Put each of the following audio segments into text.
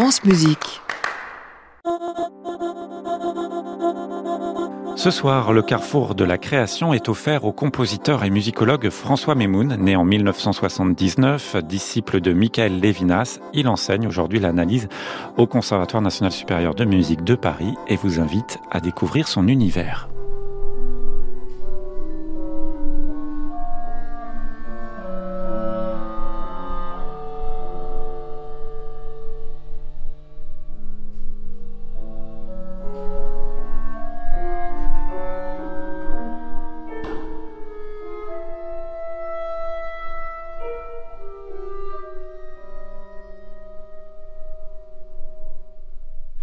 France Musique. Ce soir, le carrefour de la création est offert au compositeur et musicologue François Memoun, né en 1979, disciple de Michael Levinas. Il enseigne aujourd'hui l'analyse au Conservatoire national supérieur de musique de Paris et vous invite à découvrir son univers.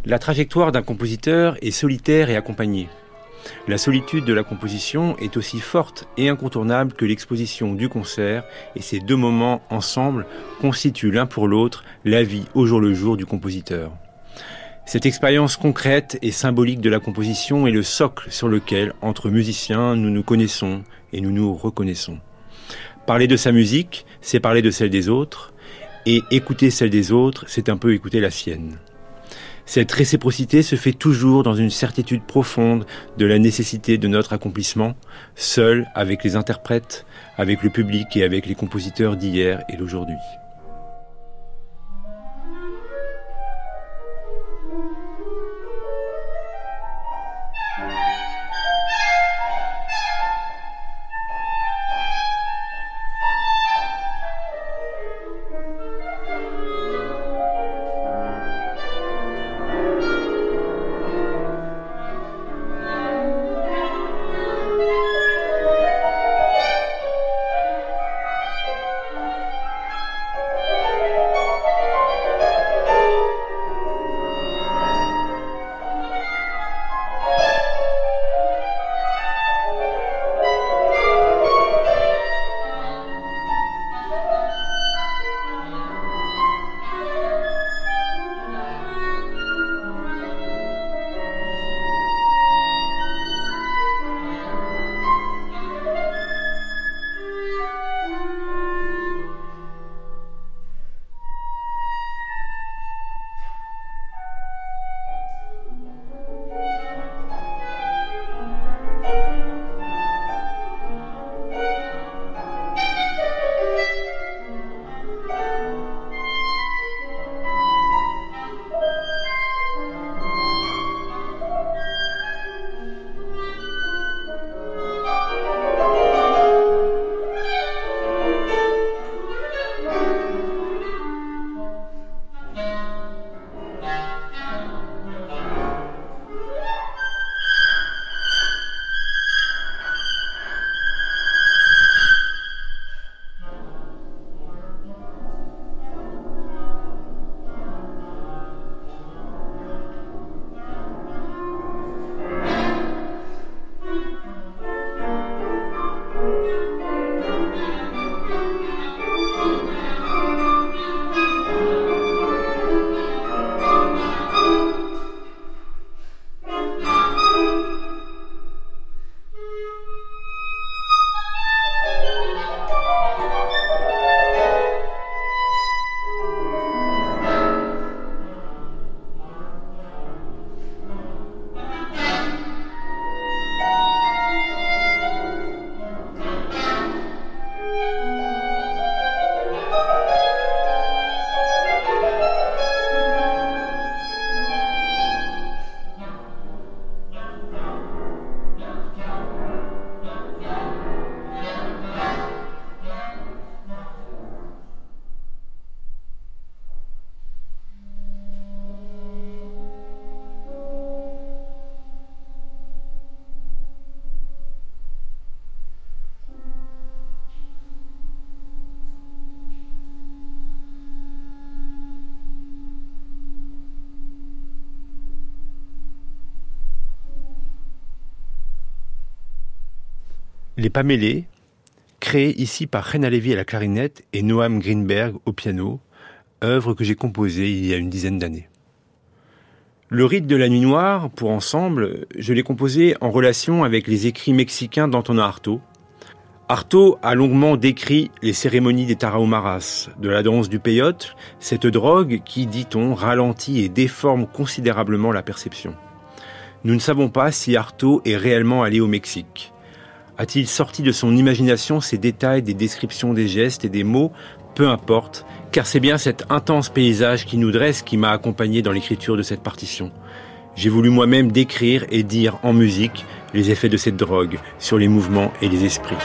La trajectoire d'un compositeur est solitaire et accompagnée. La solitude de la composition est aussi forte et incontournable que l'exposition du concert, et ces deux moments ensemble constituent l'un pour l'autre la vie au jour le jour du compositeur. Cette expérience concrète et symbolique de la composition est le socle sur lequel, entre musiciens, nous nous connaissons et nous nous reconnaissons. Parler de sa musique, c'est parler de celle des autres, et écouter celle des autres, c'est un peu écouter la sienne. Cette réciprocité se fait toujours dans une certitude profonde de la nécessité de notre accomplissement, seul avec les interprètes, avec le public et avec les compositeurs d'hier et d'aujourd'hui. Les Pamélés, créés ici par Rena Levy à la clarinette et Noam Greenberg au piano, œuvre que j'ai composée il y a une dizaine d'années. Le rite de la nuit noire, pour ensemble, je l'ai composé en relation avec les écrits mexicains d'Antonin Artaud, Artaud a longuement décrit les cérémonies des Tarahumaras, de la danse du peyote, cette drogue qui, dit-on, ralentit et déforme considérablement la perception. Nous ne savons pas si Artaud est réellement allé au Mexique. A-t-il sorti de son imagination ces détails des descriptions des gestes et des mots? Peu importe, car c'est bien cet intense paysage qui nous dresse qui m'a accompagné dans l'écriture de cette partition. J'ai voulu moi-même décrire et dire en musique les effets de cette drogue sur les mouvements et les esprits.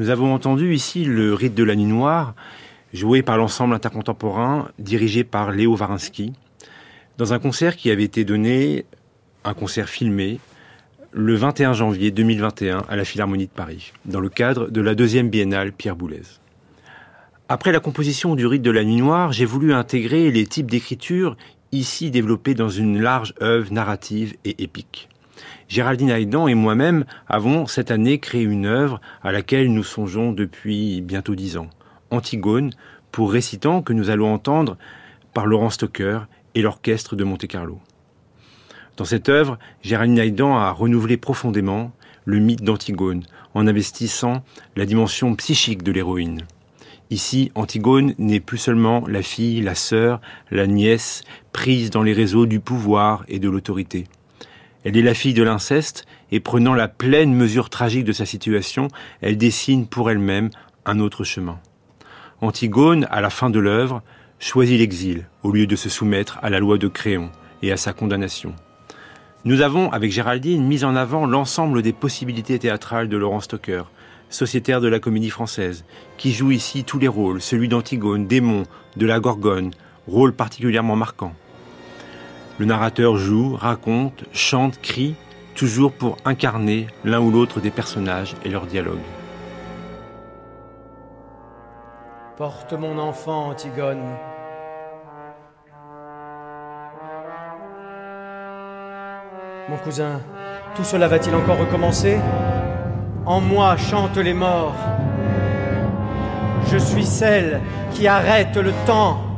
Nous avons entendu ici le rite de la nuit noire, joué par l'ensemble intercontemporain dirigé par Léo Varinsky, dans un concert qui avait été donné, un concert filmé, le 21 janvier 2021 à la Philharmonie de Paris, dans le cadre de la deuxième biennale Pierre Boulez. Après la composition du rite de la nuit noire, j'ai voulu intégrer les types d'écriture ici développés dans une large œuvre narrative et épique. Géraldine Haïdan et moi-même avons cette année créé une œuvre à laquelle nous songeons depuis bientôt dix ans. Antigone, pour récitant que nous allons entendre par Laurent Stocker et l'orchestre de Monte-Carlo. Dans cette œuvre, Géraldine Haïdan a renouvelé profondément le mythe d'Antigone en investissant la dimension psychique de l'héroïne. Ici, Antigone n'est plus seulement la fille, la sœur, la nièce, prise dans les réseaux du pouvoir et de l'autorité. Elle est la fille de l'inceste et prenant la pleine mesure tragique de sa situation, elle dessine pour elle-même un autre chemin. Antigone, à la fin de l'œuvre, choisit l'exil au lieu de se soumettre à la loi de Créon et à sa condamnation. Nous avons, avec Géraldine, mis en avant l'ensemble des possibilités théâtrales de Laurent Stocker, sociétaire de la comédie française, qui joue ici tous les rôles, celui d'Antigone, démon, de la Gorgone, rôle particulièrement marquant. Le narrateur joue, raconte, chante, crie, toujours pour incarner l'un ou l'autre des personnages et leurs dialogues. Porte mon enfant, Antigone. Mon cousin, tout cela va-t-il encore recommencer? En moi chantent les morts. Je suis celle qui arrête le temps.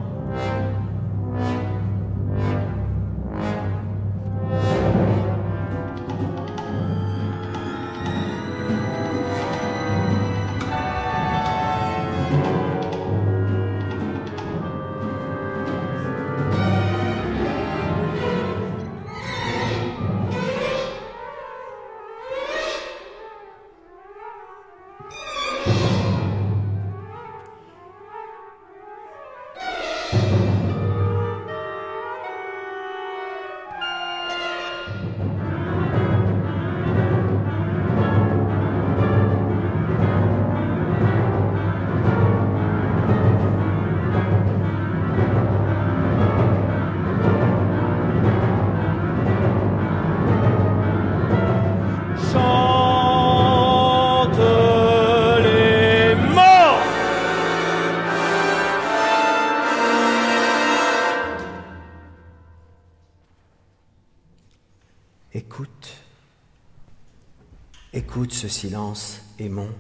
Ce silence, aimant,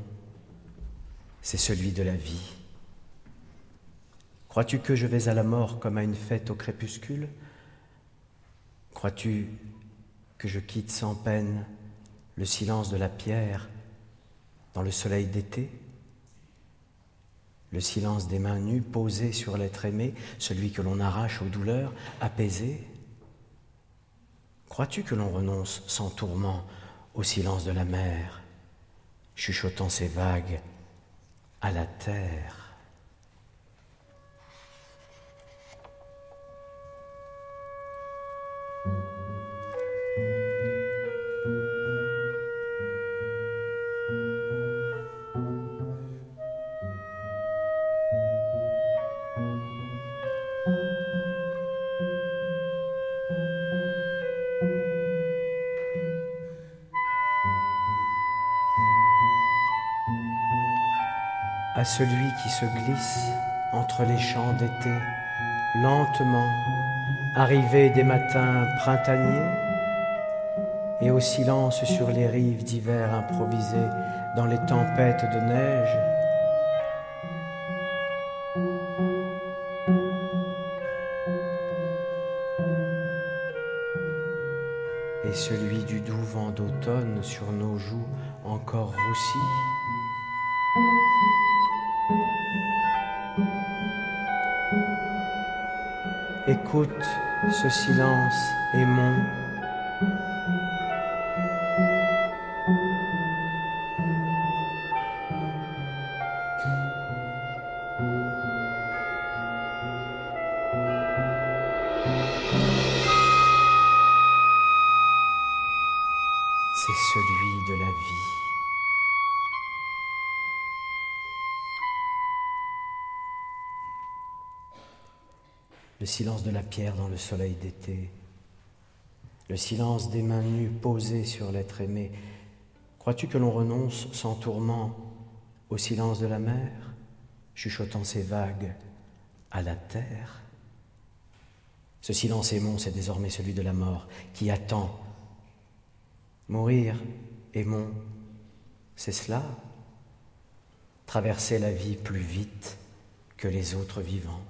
c'est celui de la vie. Crois-tu que je vais à la mort comme à une fête au crépuscule? Crois-tu que je quitte sans peine le silence de la pierre dans le soleil d'été? Le silence des mains nues posées sur l'être aimé, celui que l'on arrache aux douleurs, apaisé? Crois-tu que l'on renonce sans tourment au silence de la mer chuchotant ces vagues à la terre. À celui qui se glisse entre les champs d'été, lentement, arrivé des matins printaniers, et au silence sur les rives d'hiver improvisées dans les tempêtes de neige. Et celui du doux vent d'automne sur nos joues encore roussies. Écoute ce silence aimant. C'est soleil d'été, le silence des mains nues posées sur l'être aimé. Crois-tu que l'on renonce sans tourment au silence de la mer, chuchotant ses vagues à la terre? Ce silence aimant, c'est désormais celui de la mort qui attend. Mourir, aimons, c'est cela Traverser la vie plus vite que les autres vivants.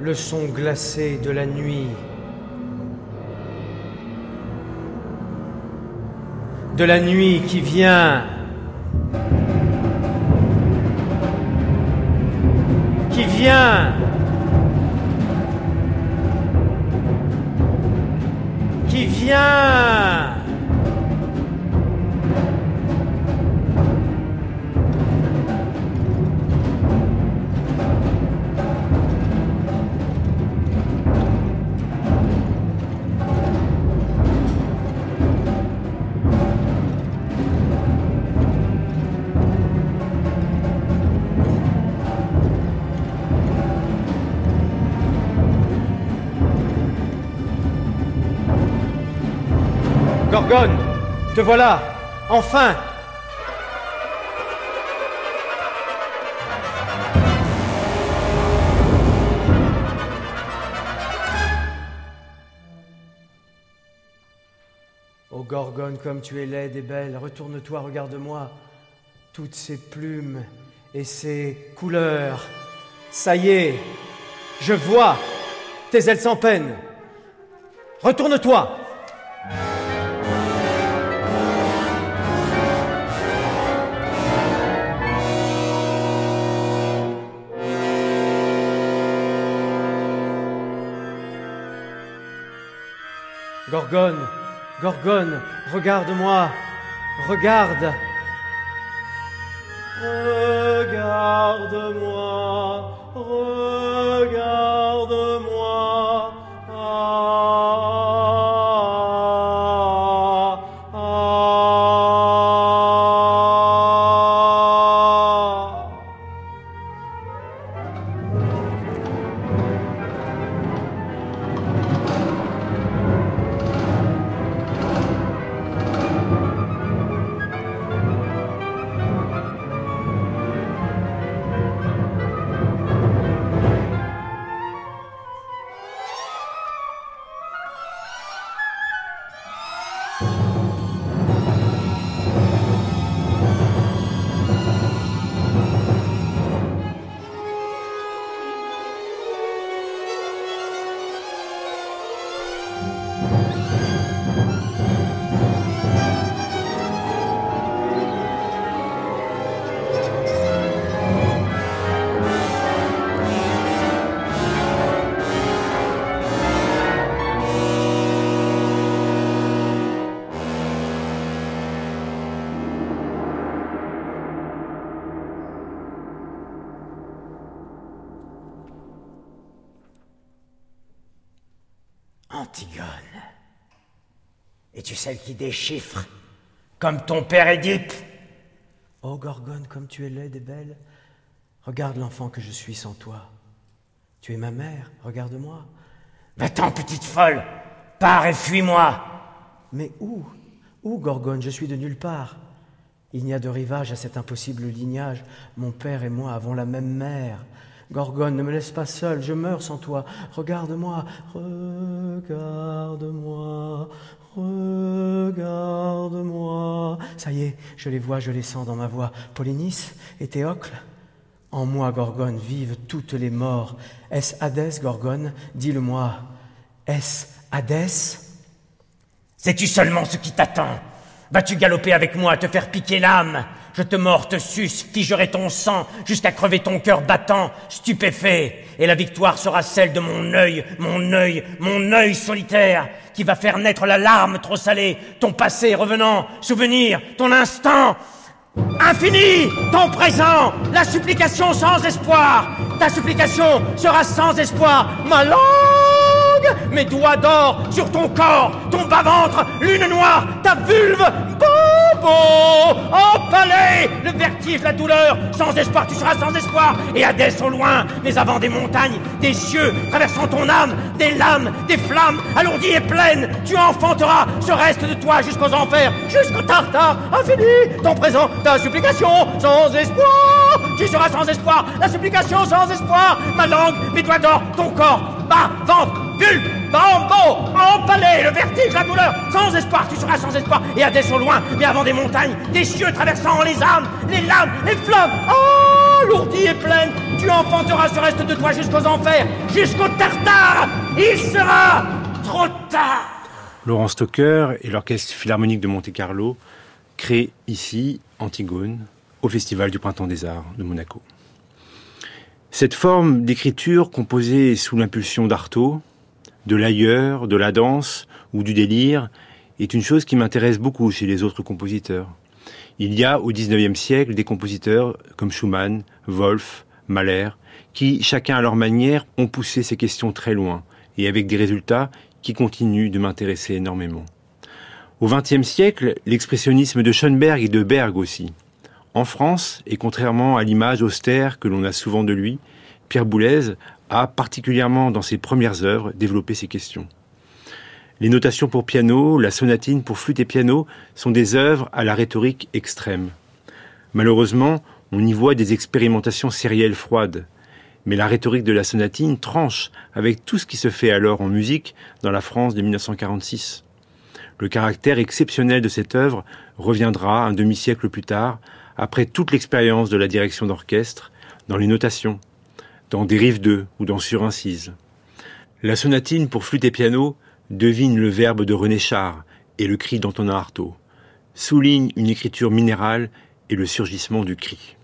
Le son glacé de la nuit. De la nuit qui vient. Qui vient. Qui vient. Gorgone, te voilà, enfin Ô Gorgone, comme tu es laide et belle, retourne-toi, regarde-moi. Toutes ces plumes et ces couleurs. Ça y est, je vois tes ailes sans peine. Retourne-toi. Gorgone, Gorgone, regarde-moi, regarde. Regarde-moi, regarde-moi. Celle qui déchiffre Comme ton père Édipe Ô Gorgone, comme tu es laide et belle, regarde l'enfant que je suis sans toi. Tu es ma mère, regarde-moi. Va-t'en, petite folle Pars et fuis-moi Mais où Où, Gorgone Je suis de nulle part. Il n'y a de rivage à cet impossible lignage. Mon père et moi avons la même mère. Gorgone, ne me laisse pas seule, je meurs sans toi. Regarde-moi, regarde-moi, regarde-moi. Ça y est, je les vois, je les sens dans ma voix. Polynice et Théocle, En moi, Gorgone, vivent toutes les morts. Est-ce Hadès, Gorgone? Dis-le-moi. Est-ce Hadès? Sais-tu seulement ce qui t'attend? Vas-tu galoper avec moi, te faire piquer l'âme? Je te morte sus, figerai ton sang jusqu'à crever ton cœur battant, stupéfait. Et la victoire sera celle de mon œil, mon œil, mon œil solitaire, qui va faire naître la larme trop salée, ton passé revenant, souvenir, ton instant. Infini, ton présent, la supplication sans espoir. Ta supplication sera sans espoir. Ma mes doigts d'or sur ton corps, ton bas-ventre, lune noire, ta vulve, bobo, empalé, le vertige, la douleur, sans espoir, tu seras sans espoir, et Hadès au loin, mais avant des montagnes, des cieux, traversant ton âme, des lames, des flammes, alourdies et pleines, tu enfanteras ce reste de toi jusqu'aux enfers, jusqu'au tartare, infini, ton présent, ta supplication, sans espoir, tu seras sans espoir, la supplication sans espoir, ma langue, mes doigts d'or, ton corps, bas, ventre, vulve, bambo, empalé, le vertige, la douleur, sans espoir, tu seras sans espoir, et à des au loin, mais avant des montagnes, des cieux traversant les âmes, les lames, les flammes, oh, lourdie et pleine, tu enfanteras ce reste de toi jusqu'aux enfers, jusqu'au tartare, il sera trop tard. Laurent Stocker et l'Orchestre Philharmonique de Monte-Carlo créent ici Antigone au Festival du Printemps des Arts de Monaco. Cette forme d'écriture composée sous l'impulsion d'Artaud, de l'ailleurs, de la danse ou du délire est une chose qui m'intéresse beaucoup chez les autres compositeurs. Il y a au XIXe siècle des compositeurs comme Schumann, Wolf, Mahler, qui, chacun à leur manière, ont poussé ces questions très loin, et avec des résultats qui continuent de m'intéresser énormément. Au XXe siècle, l'expressionnisme de Schoenberg et de Berg aussi. En France, et contrairement à l'image austère que l'on a souvent de lui, Pierre Boulez a, particulièrement dans ses premières œuvres, développé ces questions. Les notations pour piano, la sonatine pour flûte et piano sont des œuvres à la rhétorique extrême. Malheureusement, on y voit des expérimentations sérielles froides. Mais la rhétorique de la sonatine tranche avec tout ce qui se fait alors en musique dans la France de 1946. Le caractère exceptionnel de cette œuvre reviendra un demi-siècle plus tard, après toute l'expérience de la direction d'orchestre, dans les notations, dans Dérive 2 ou dans Surincise. La sonatine pour flûte et piano devine le verbe de René Char et le cri d'Antonin Artaud, souligne une écriture minérale et le surgissement du cri.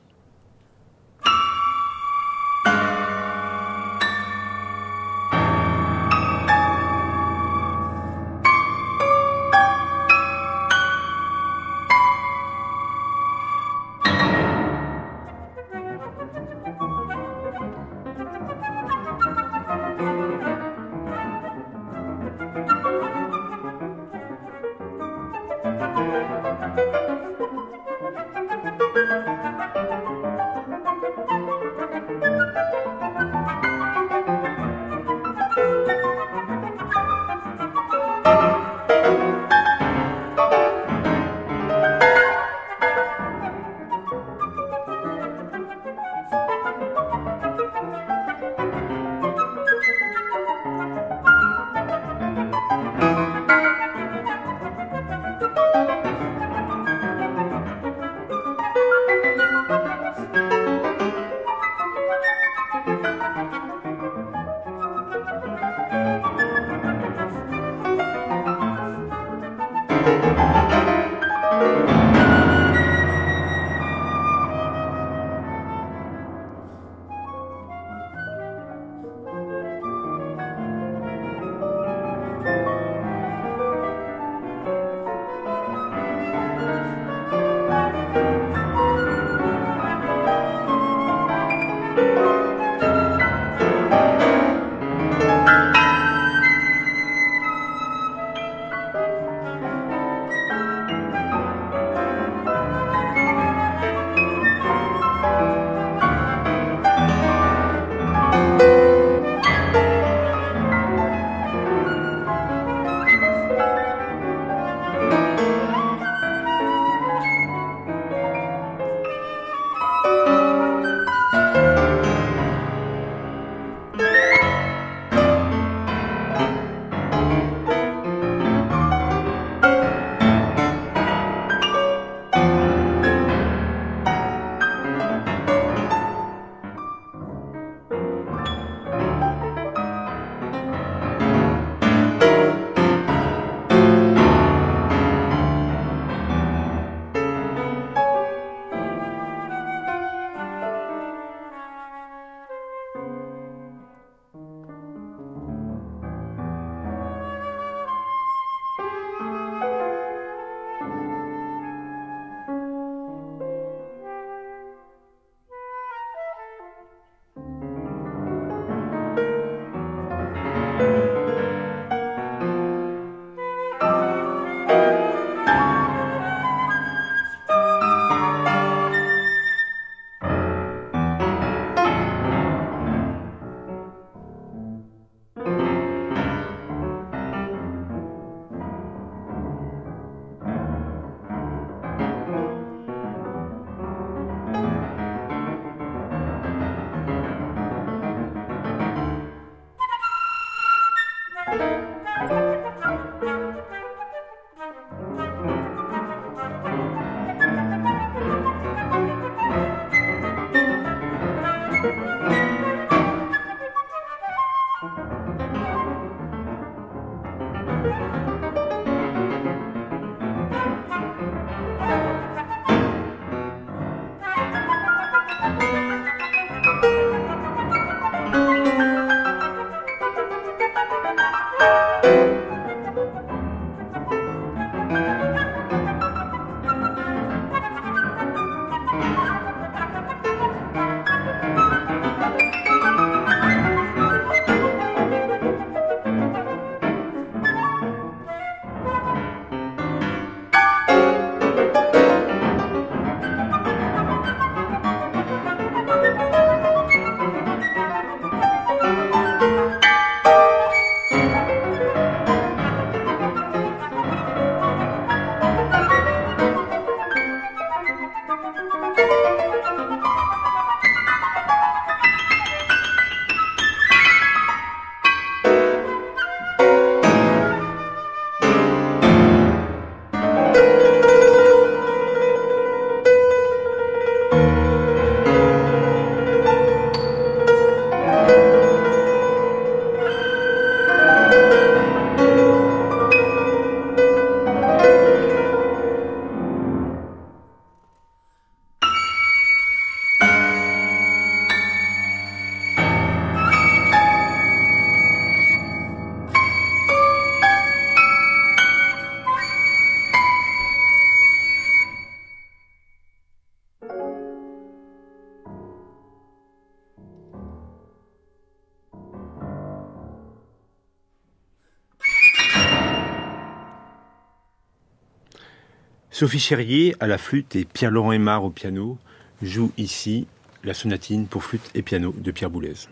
Sophie Cherrier à la flûte et Pierre-Laurent Aymar au piano jouent ici la sonatine pour flûte et piano de Pierre Boulez.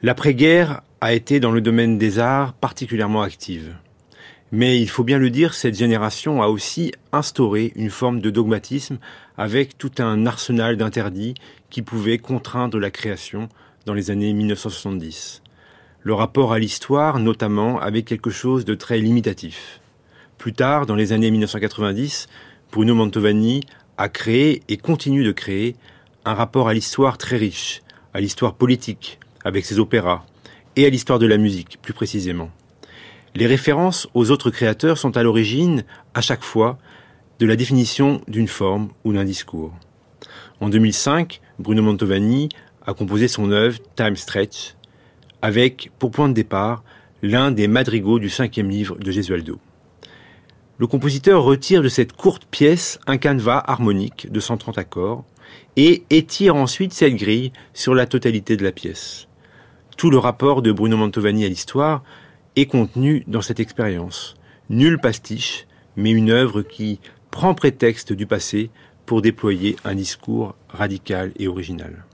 L'après-guerre a été dans le domaine des arts particulièrement active. Mais il faut bien le dire, cette génération a aussi instauré une forme de dogmatisme avec tout un arsenal d'interdits qui pouvaient contraindre la création dans les années 1970. Le rapport à l'histoire, notamment, avait quelque chose de très limitatif. Plus tard, dans les années 1990, Bruno Mantovani a créé et continue de créer un rapport à l'histoire très riche, à l'histoire politique, avec ses opéras, et à l'histoire de la musique, plus précisément. Les références aux autres créateurs sont à l'origine, à chaque fois, de la définition d'une forme ou d'un discours. En 2005, Bruno Mantovani a composé son œuvre Time Stretch, avec, pour point de départ, l'un des madrigaux du cinquième livre de Gesualdo. Le compositeur retire de cette courte pièce un canevas harmonique de 130 accords et étire ensuite cette grille sur la totalité de la pièce. Tout le rapport de Bruno Mantovani à l'histoire est contenu dans cette expérience. Nul pastiche, mais une œuvre qui prend prétexte du passé pour déployer un discours radical et original.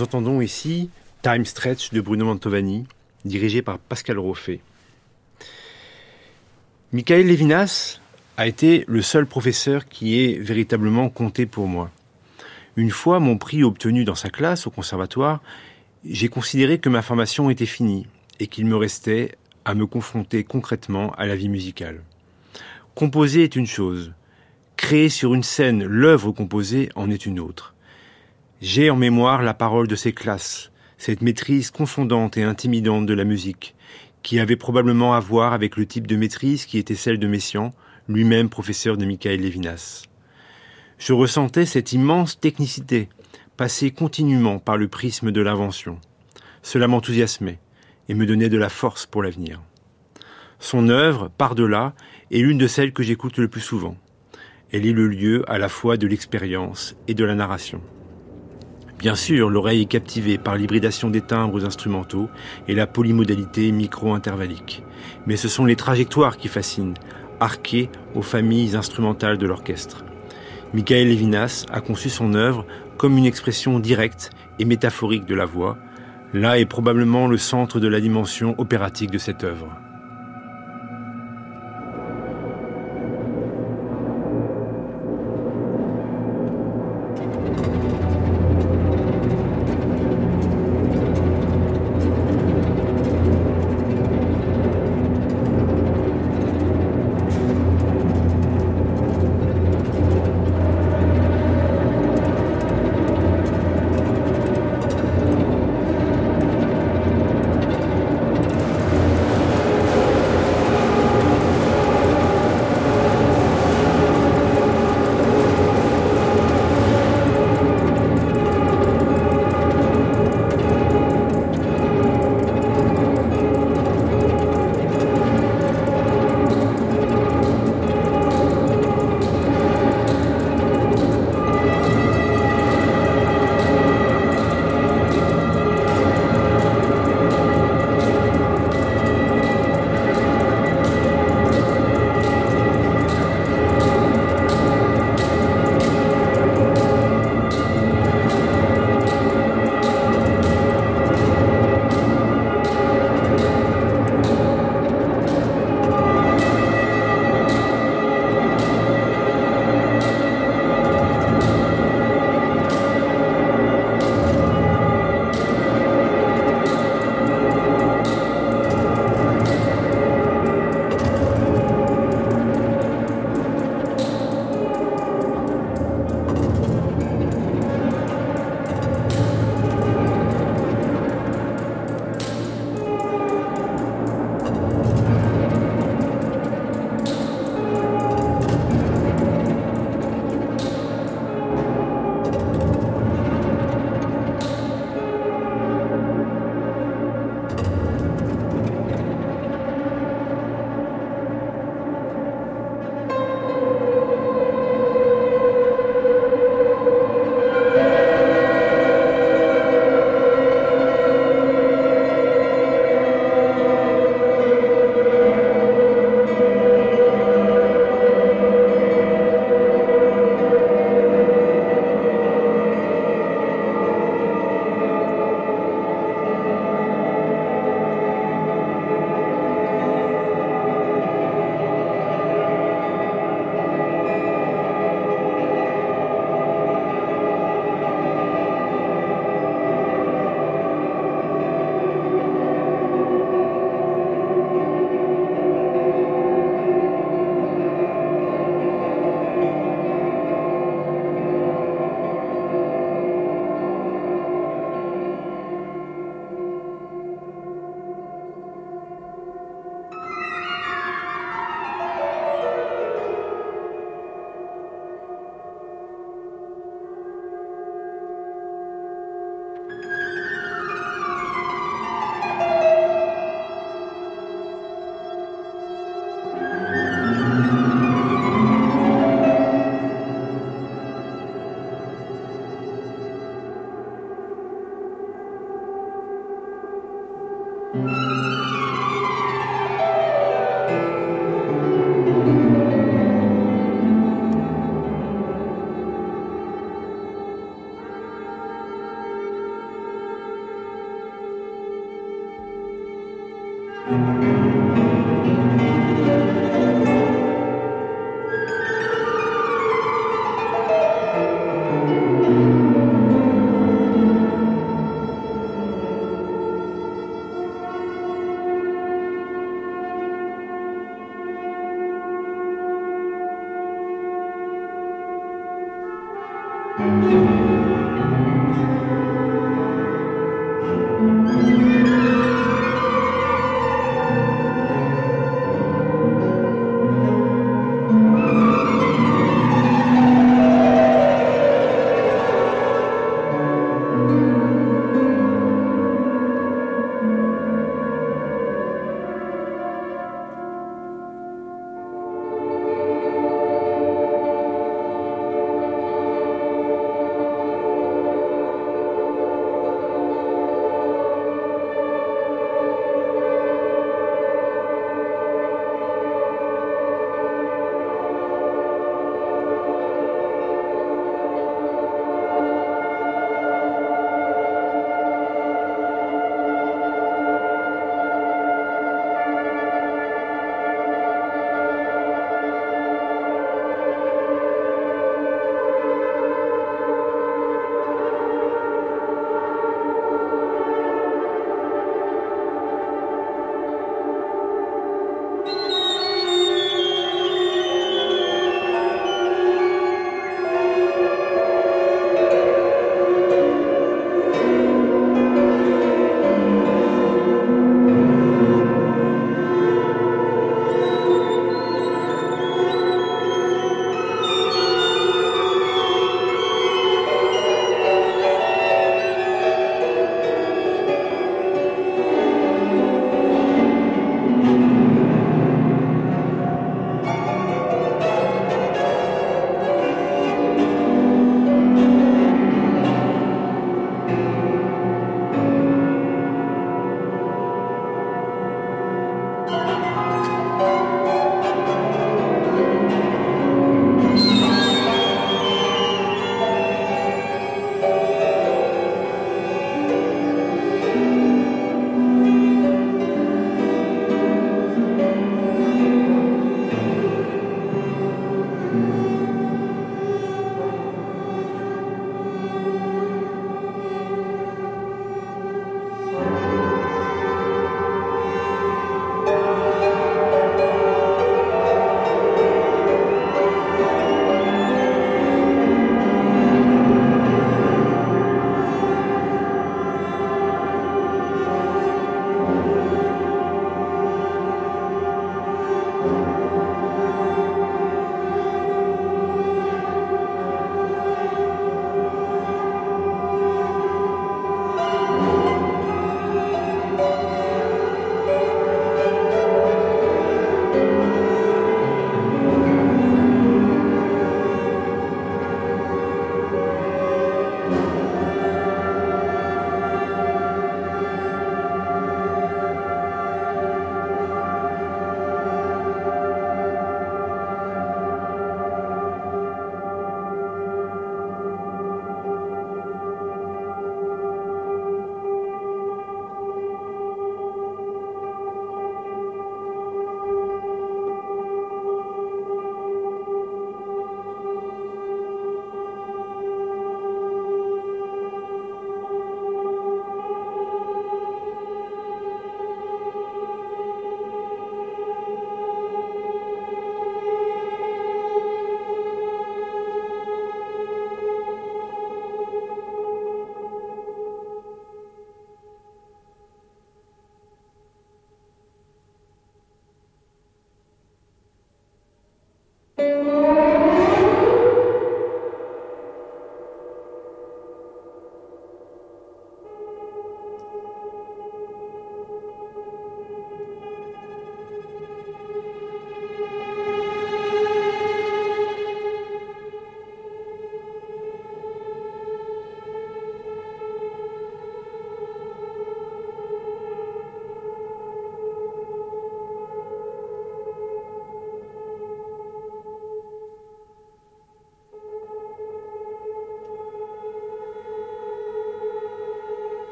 Nous entendons ici Time Stretch de Bruno Mantovani, dirigé par Pascal Roffet. Michael Levinas a été le seul professeur qui ait véritablement compté pour moi. Une fois mon prix obtenu dans sa classe au conservatoire, j'ai considéré que ma formation était finie et qu'il me restait à me confronter concrètement à la vie musicale. Composer est une chose, créer sur une scène l'œuvre composée en est une autre. J'ai en mémoire la parole de ces classes, cette maîtrise confondante et intimidante de la musique, qui avait probablement à voir avec le type de maîtrise qui était celle de Messiaen, lui-même professeur de Michael Levinas. Je ressentais cette immense technicité, passée continuellement par le prisme de l'invention. Cela m'enthousiasmait et me donnait de la force pour l'avenir. Son œuvre, par-delà, est l'une de celles que j'écoute le plus souvent. Elle est le lieu à la fois de l'expérience et de la narration. Bien sûr, l'oreille est captivée par l'hybridation des timbres instrumentaux et la polymodalité micro-intervallique. Mais ce sont les trajectoires qui fascinent, arquées aux familles instrumentales de l'orchestre. Michael Levinas a conçu son œuvre comme une expression directe et métaphorique de la voix. Là est probablement le centre de la dimension opératique de cette œuvre.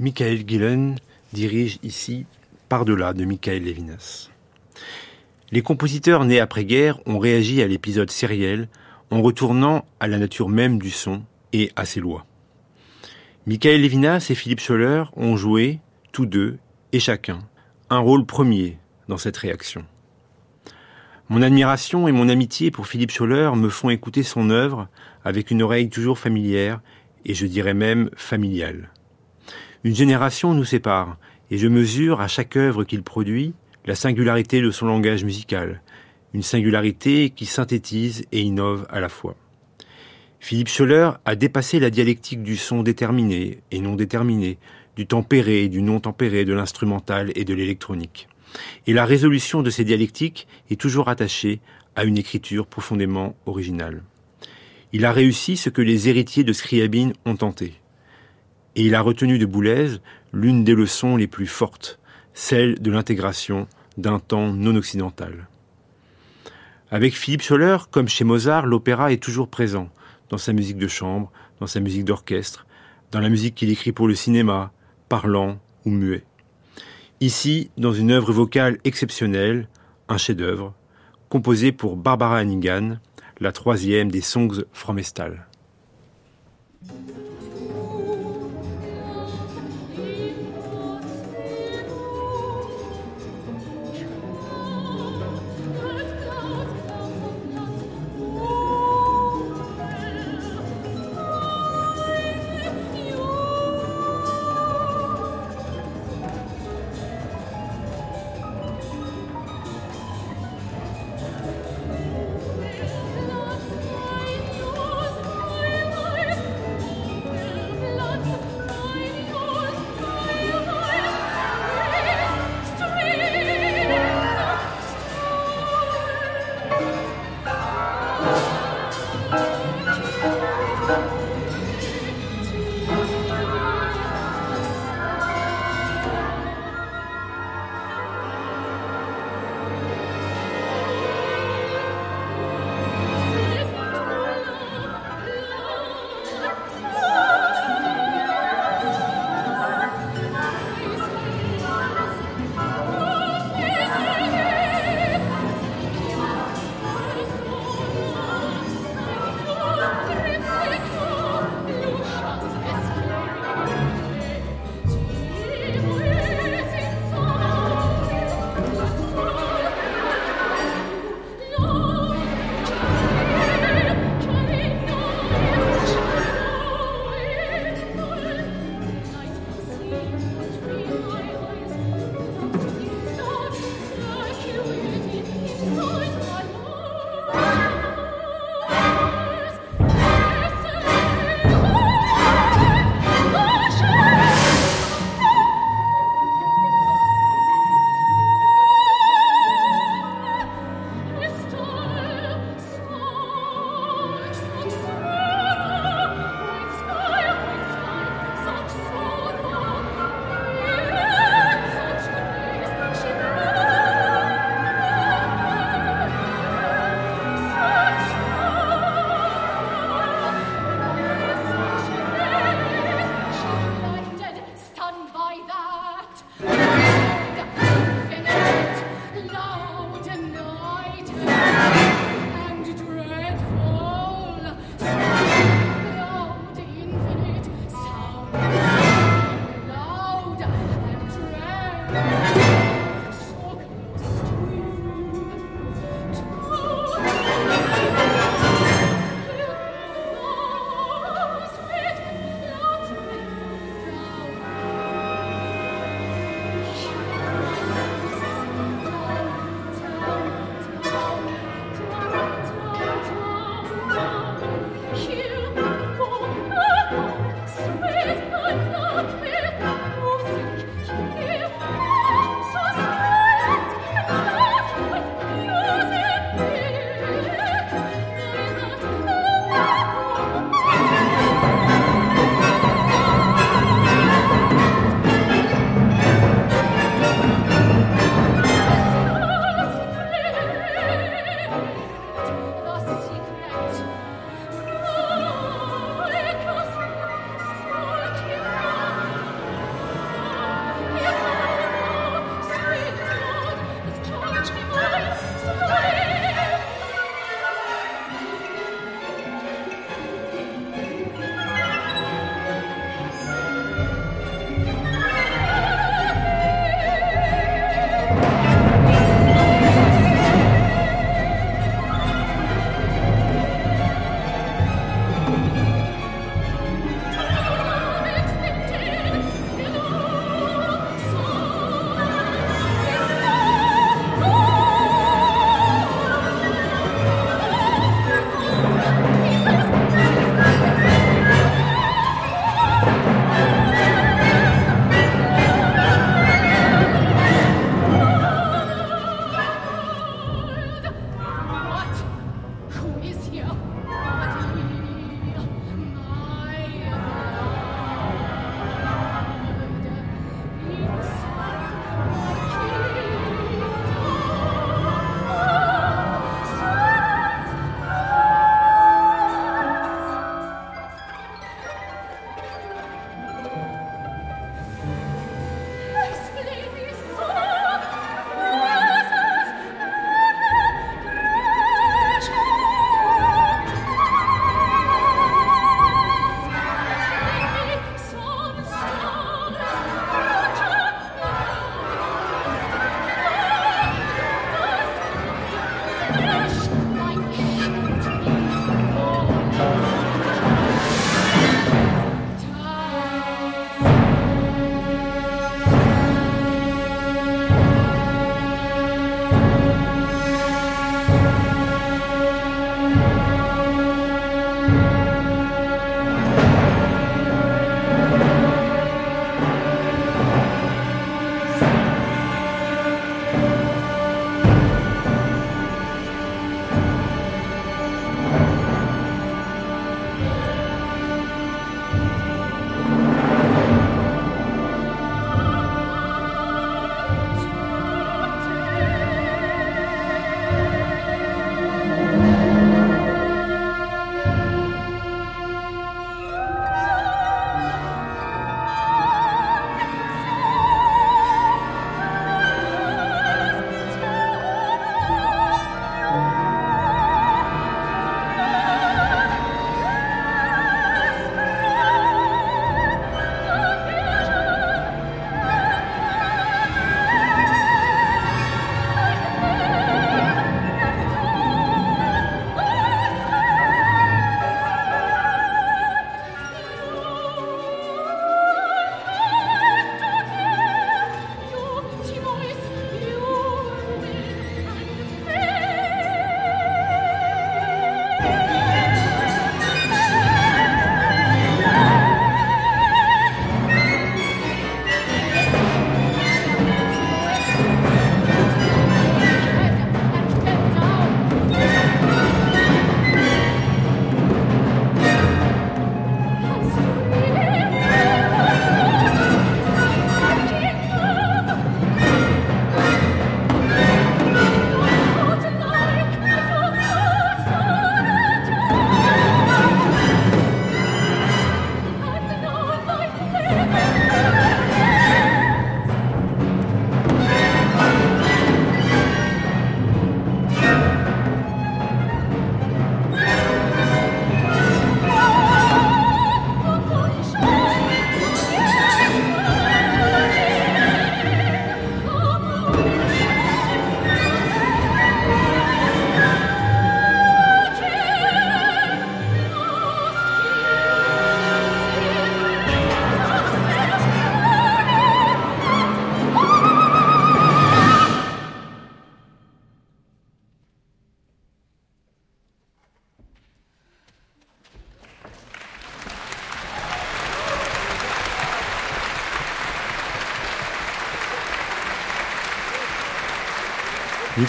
Michael Gillen dirige ici Par-delà de Michael Levinas. Les compositeurs nés après-guerre ont réagi à l'épisode sériel en retournant à la nature même du son et à ses lois. Michael Levinas et Philippe Scholler ont joué, tous deux et chacun, un rôle premier dans cette réaction. Mon admiration et mon amitié pour Philippe Scholler me font écouter son œuvre avec une oreille toujours familière et je dirais même familiale. Une génération nous sépare, et je mesure à chaque œuvre qu'il produit la singularité de son langage musical, une singularité qui synthétise et innove à la fois. Philippe Scholler a dépassé la dialectique du son déterminé et non déterminé, du tempéré et du non tempéré, de l'instrumental et de l'électronique. Et la résolution de ces dialectiques est toujours attachée à une écriture profondément originale. Il a réussi ce que les héritiers de Scriabine ont tenté et il a retenu de Boulez l'une des leçons les plus fortes, celle de l'intégration d'un temps non occidental. Avec Philippe Scholler, comme chez Mozart, l'opéra est toujours présent dans sa musique de chambre, dans sa musique d'orchestre, dans la musique qu'il écrit pour le cinéma, parlant ou muet. Ici, dans une œuvre vocale exceptionnelle, un chef-d'œuvre, composé pour Barbara Hannigan, la troisième des Songs from Estal.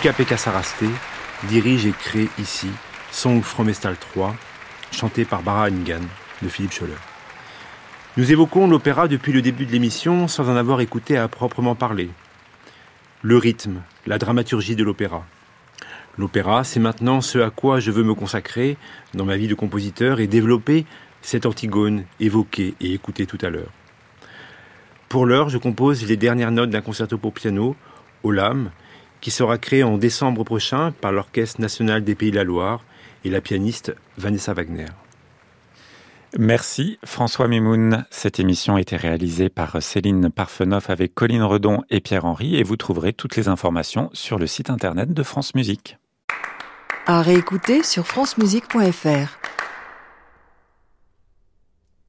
Luca Pekka dirige et crée ici Song from Estal 3, chanté par Bara Engan de Philippe Scholler. Nous évoquons l'opéra depuis le début de l'émission sans en avoir écouté à proprement parler. Le rythme, la dramaturgie de l'opéra. L'opéra, c'est maintenant ce à quoi je veux me consacrer dans ma vie de compositeur et développer cette Antigone évoquée et écoutée tout à l'heure. Pour l'heure, je compose les dernières notes d'un concerto pour piano, Olam, qui sera créé en décembre prochain par l'Orchestre national des Pays de la Loire et la pianiste Vanessa Wagner. Merci François Mimoun. Cette émission a été réalisée par Céline Parfenoff avec Colline Redon et Pierre-Henri et vous trouverez toutes les informations sur le site internet de France Musique. À réécouter sur francemusique.fr.